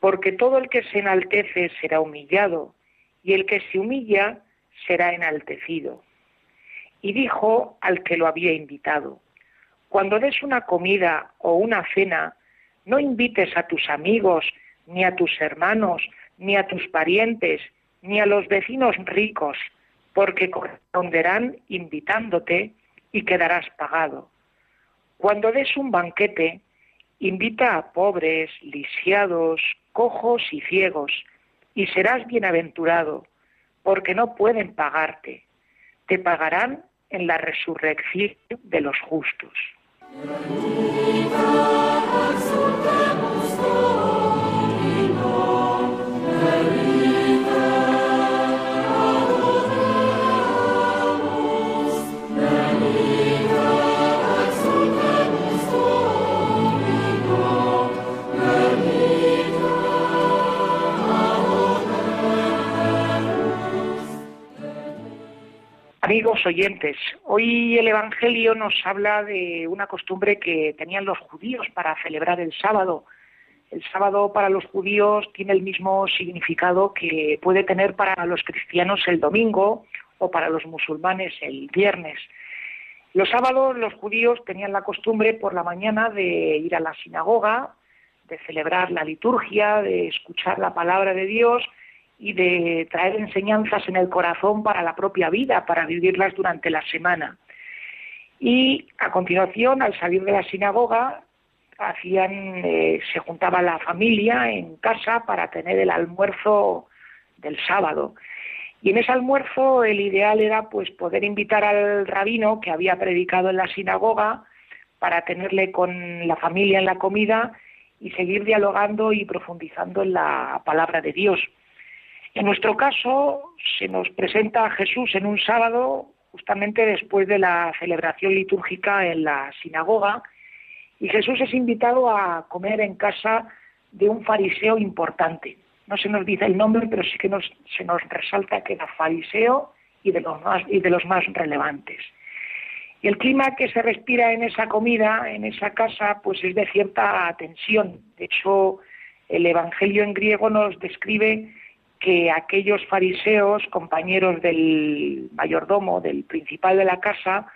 porque todo el que se enaltece será humillado, y el que se humilla será enaltecido. Y dijo al que lo había invitado, cuando des una comida o una cena, no invites a tus amigos, ni a tus hermanos, ni a tus parientes, ni a los vecinos ricos, porque corresponderán invitándote y quedarás pagado. Cuando des un banquete, invita a pobres, lisiados, cojos y ciegos, y serás bienaventurado, porque no pueden pagarte. Te pagarán en la resurrección de los justos. Amigos oyentes, hoy el Evangelio nos habla de una costumbre que tenían los judíos para celebrar el sábado. El sábado para los judíos tiene el mismo significado que puede tener para los cristianos el domingo o para los musulmanes el viernes. Los sábados los judíos tenían la costumbre por la mañana de ir a la sinagoga, de celebrar la liturgia, de escuchar la palabra de Dios y de traer enseñanzas en el corazón para la propia vida, para vivirlas durante la semana. Y a continuación, al salir de la sinagoga, hacían, eh, se juntaba la familia en casa para tener el almuerzo del sábado. Y en ese almuerzo el ideal era pues poder invitar al rabino que había predicado en la sinagoga para tenerle con la familia en la comida y seguir dialogando y profundizando en la palabra de Dios. En nuestro caso, se nos presenta a Jesús en un sábado, justamente después de la celebración litúrgica en la sinagoga, y Jesús es invitado a comer en casa de un fariseo importante. No se nos dice el nombre, pero sí que se nos resalta que era fariseo y de los más, relevantes. El clima que se respira en esa comida, en esa casa, pues es de cierta tensión. De hecho, el Evangelio en griego nos describe que aquellos fariseos, compañeros del mayordomo, del principal de la casa,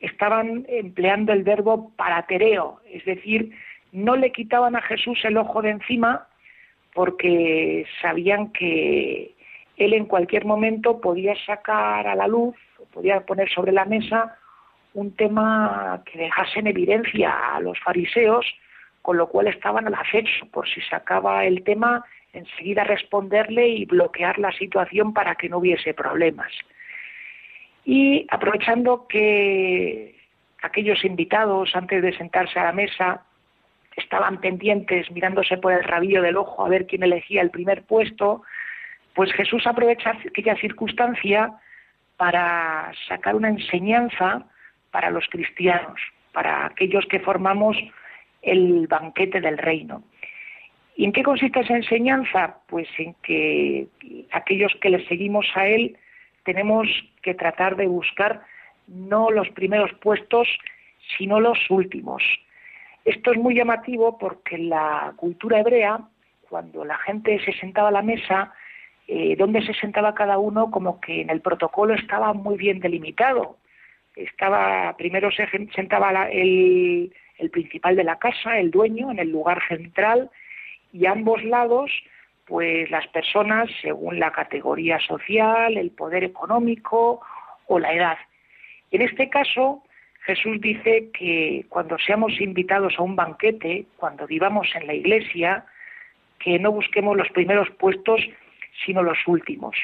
estaban empleando el verbo paratereo, es decir, no le quitaban a Jesús el ojo de encima porque sabían que él en cualquier momento podía sacar a la luz, podía poner sobre la mesa un tema que dejase en evidencia a los fariseos, con lo cual estaban al acecho por si sacaba el tema enseguida responderle y bloquear la situación para que no hubiese problemas. Y aprovechando que aquellos invitados, antes de sentarse a la mesa, estaban pendientes mirándose por el rabillo del ojo a ver quién elegía el primer puesto, pues Jesús aprovecha aquella circunstancia para sacar una enseñanza para los cristianos, para aquellos que formamos el banquete del reino. ¿Y en qué consiste esa enseñanza? Pues en que aquellos que le seguimos a Él tenemos que tratar de buscar no los primeros puestos, sino los últimos. Esto es muy llamativo porque en la cultura hebrea, cuando la gente se sentaba a la mesa, eh, donde se sentaba cada uno, como que en el protocolo estaba muy bien delimitado. Estaba, primero se sentaba el, el principal de la casa, el dueño, en el lugar central, y ambos lados, pues las personas según la categoría social, el poder económico o la edad. En este caso, Jesús dice que cuando seamos invitados a un banquete, cuando vivamos en la iglesia, que no busquemos los primeros puestos, sino los últimos.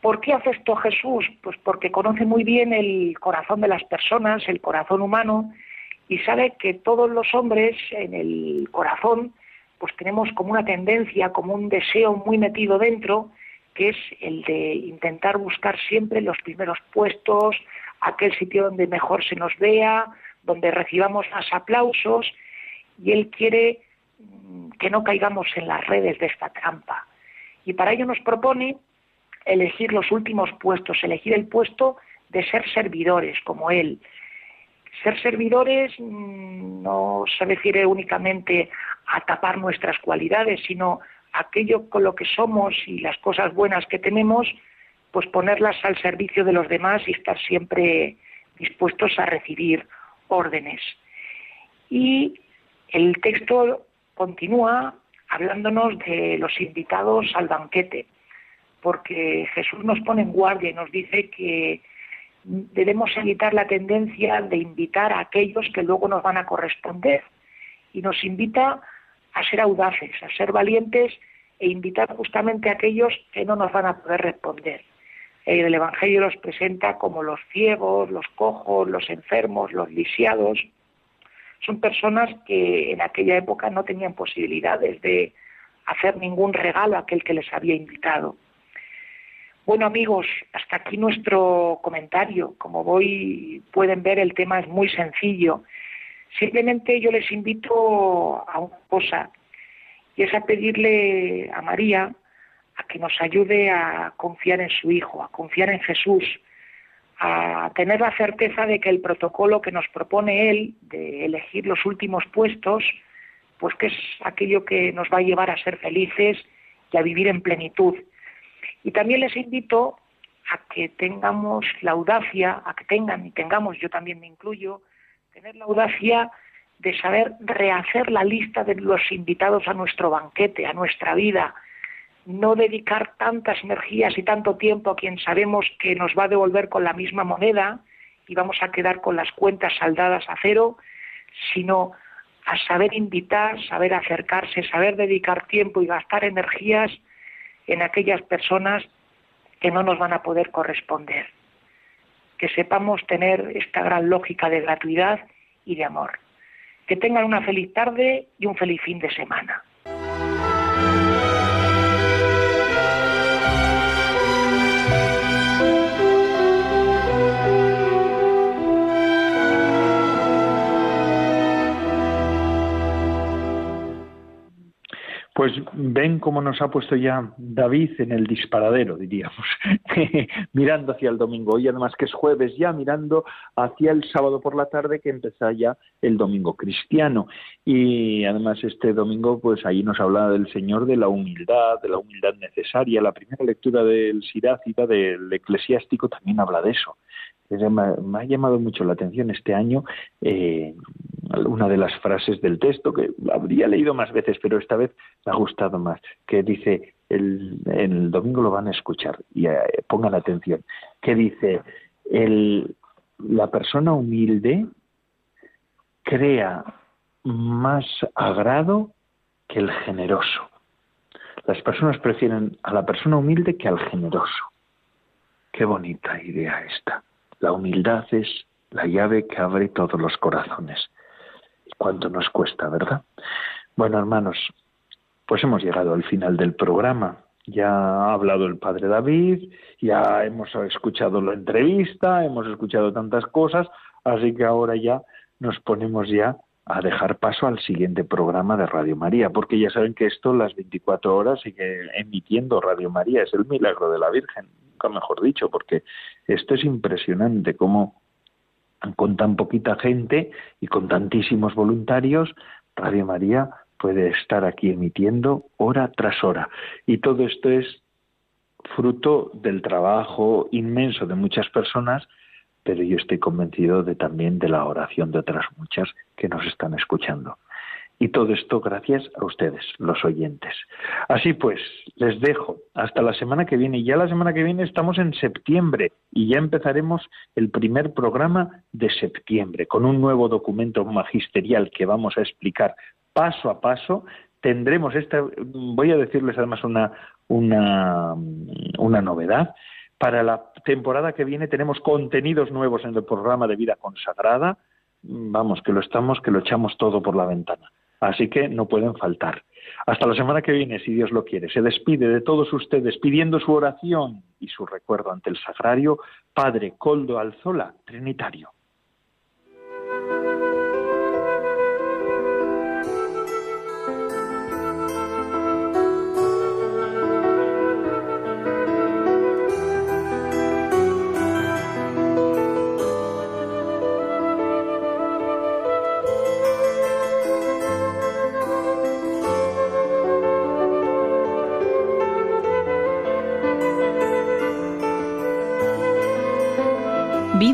¿Por qué hace esto Jesús? Pues porque conoce muy bien el corazón de las personas, el corazón humano, y sabe que todos los hombres en el corazón pues tenemos como una tendencia, como un deseo muy metido dentro, que es el de intentar buscar siempre los primeros puestos, aquel sitio donde mejor se nos vea, donde recibamos más aplausos, y él quiere mm, que no caigamos en las redes de esta trampa. Y para ello nos propone elegir los últimos puestos, elegir el puesto de ser servidores como él. Ser servidores mm, no se refiere únicamente a tapar nuestras cualidades, sino aquello con lo que somos y las cosas buenas que tenemos, pues ponerlas al servicio de los demás y estar siempre dispuestos a recibir órdenes. Y el texto continúa hablándonos de los invitados al banquete, porque Jesús nos pone en guardia y nos dice que debemos evitar la tendencia de invitar a aquellos que luego nos van a corresponder y nos invita a ser audaces, a ser valientes e invitar justamente a aquellos que no nos van a poder responder. El Evangelio los presenta como los ciegos, los cojos, los enfermos, los lisiados. Son personas que en aquella época no tenían posibilidades de hacer ningún regalo a aquel que les había invitado. Bueno amigos, hasta aquí nuestro comentario. Como voy pueden ver el tema es muy sencillo Simplemente yo les invito a una cosa, y es a pedirle a María a que nos ayude a confiar en su Hijo, a confiar en Jesús, a tener la certeza de que el protocolo que nos propone él de elegir los últimos puestos, pues que es aquello que nos va a llevar a ser felices y a vivir en plenitud. Y también les invito a que tengamos la audacia, a que tengan y tengamos, yo también me incluyo, tener la audacia de saber rehacer la lista de los invitados a nuestro banquete, a nuestra vida, no dedicar tantas energías y tanto tiempo a quien sabemos que nos va a devolver con la misma moneda y vamos a quedar con las cuentas saldadas a cero, sino a saber invitar, saber acercarse, saber dedicar tiempo y gastar energías en aquellas personas que no nos van a poder corresponder. Que sepamos tener esta gran lógica de gratuidad y de amor. Que tengan una feliz tarde y un feliz fin de semana. Pues ven cómo nos ha puesto ya David en el disparadero, diríamos, mirando hacia el domingo. Hoy además que es jueves ya, mirando hacia el sábado por la tarde que empieza ya el domingo cristiano. Y además este domingo, pues ahí nos habla del Señor de la humildad, de la humildad necesaria. La primera lectura del Sirácida, del eclesiástico, también habla de eso me ha llamado mucho la atención este año eh, una de las frases del texto que habría leído más veces, pero esta vez me ha gustado más, que dice, el, el domingo lo van a escuchar y eh, pongan atención, que dice, el, la persona humilde crea más agrado que el generoso. Las personas prefieren a la persona humilde que al generoso. Qué bonita idea esta. La humildad es la llave que abre todos los corazones. ¿Y cuánto nos cuesta, verdad? Bueno, hermanos, pues hemos llegado al final del programa. Ya ha hablado el padre David, ya hemos escuchado la entrevista, hemos escuchado tantas cosas, así que ahora ya nos ponemos ya a dejar paso al siguiente programa de Radio María, porque ya saben que esto las 24 horas sigue emitiendo Radio María, es el milagro de la Virgen nunca mejor dicho, porque esto es impresionante cómo con tan poquita gente y con tantísimos voluntarios, Radio María puede estar aquí emitiendo hora tras hora. Y todo esto es fruto del trabajo inmenso de muchas personas, pero yo estoy convencido de también de la oración de otras muchas que nos están escuchando. Y todo esto gracias a ustedes, los oyentes. Así pues, les dejo hasta la semana que viene. Y ya la semana que viene estamos en septiembre y ya empezaremos el primer programa de septiembre con un nuevo documento magisterial que vamos a explicar paso a paso. Tendremos esta, voy a decirles además una, una, una novedad. Para la temporada que viene tenemos contenidos nuevos en el programa de vida consagrada. Vamos, que lo estamos, que lo echamos todo por la ventana. Así que no pueden faltar. Hasta la semana que viene, si Dios lo quiere. Se despide de todos ustedes pidiendo su oración y su recuerdo ante el sagrario Padre Coldo Alzola, Trinitario.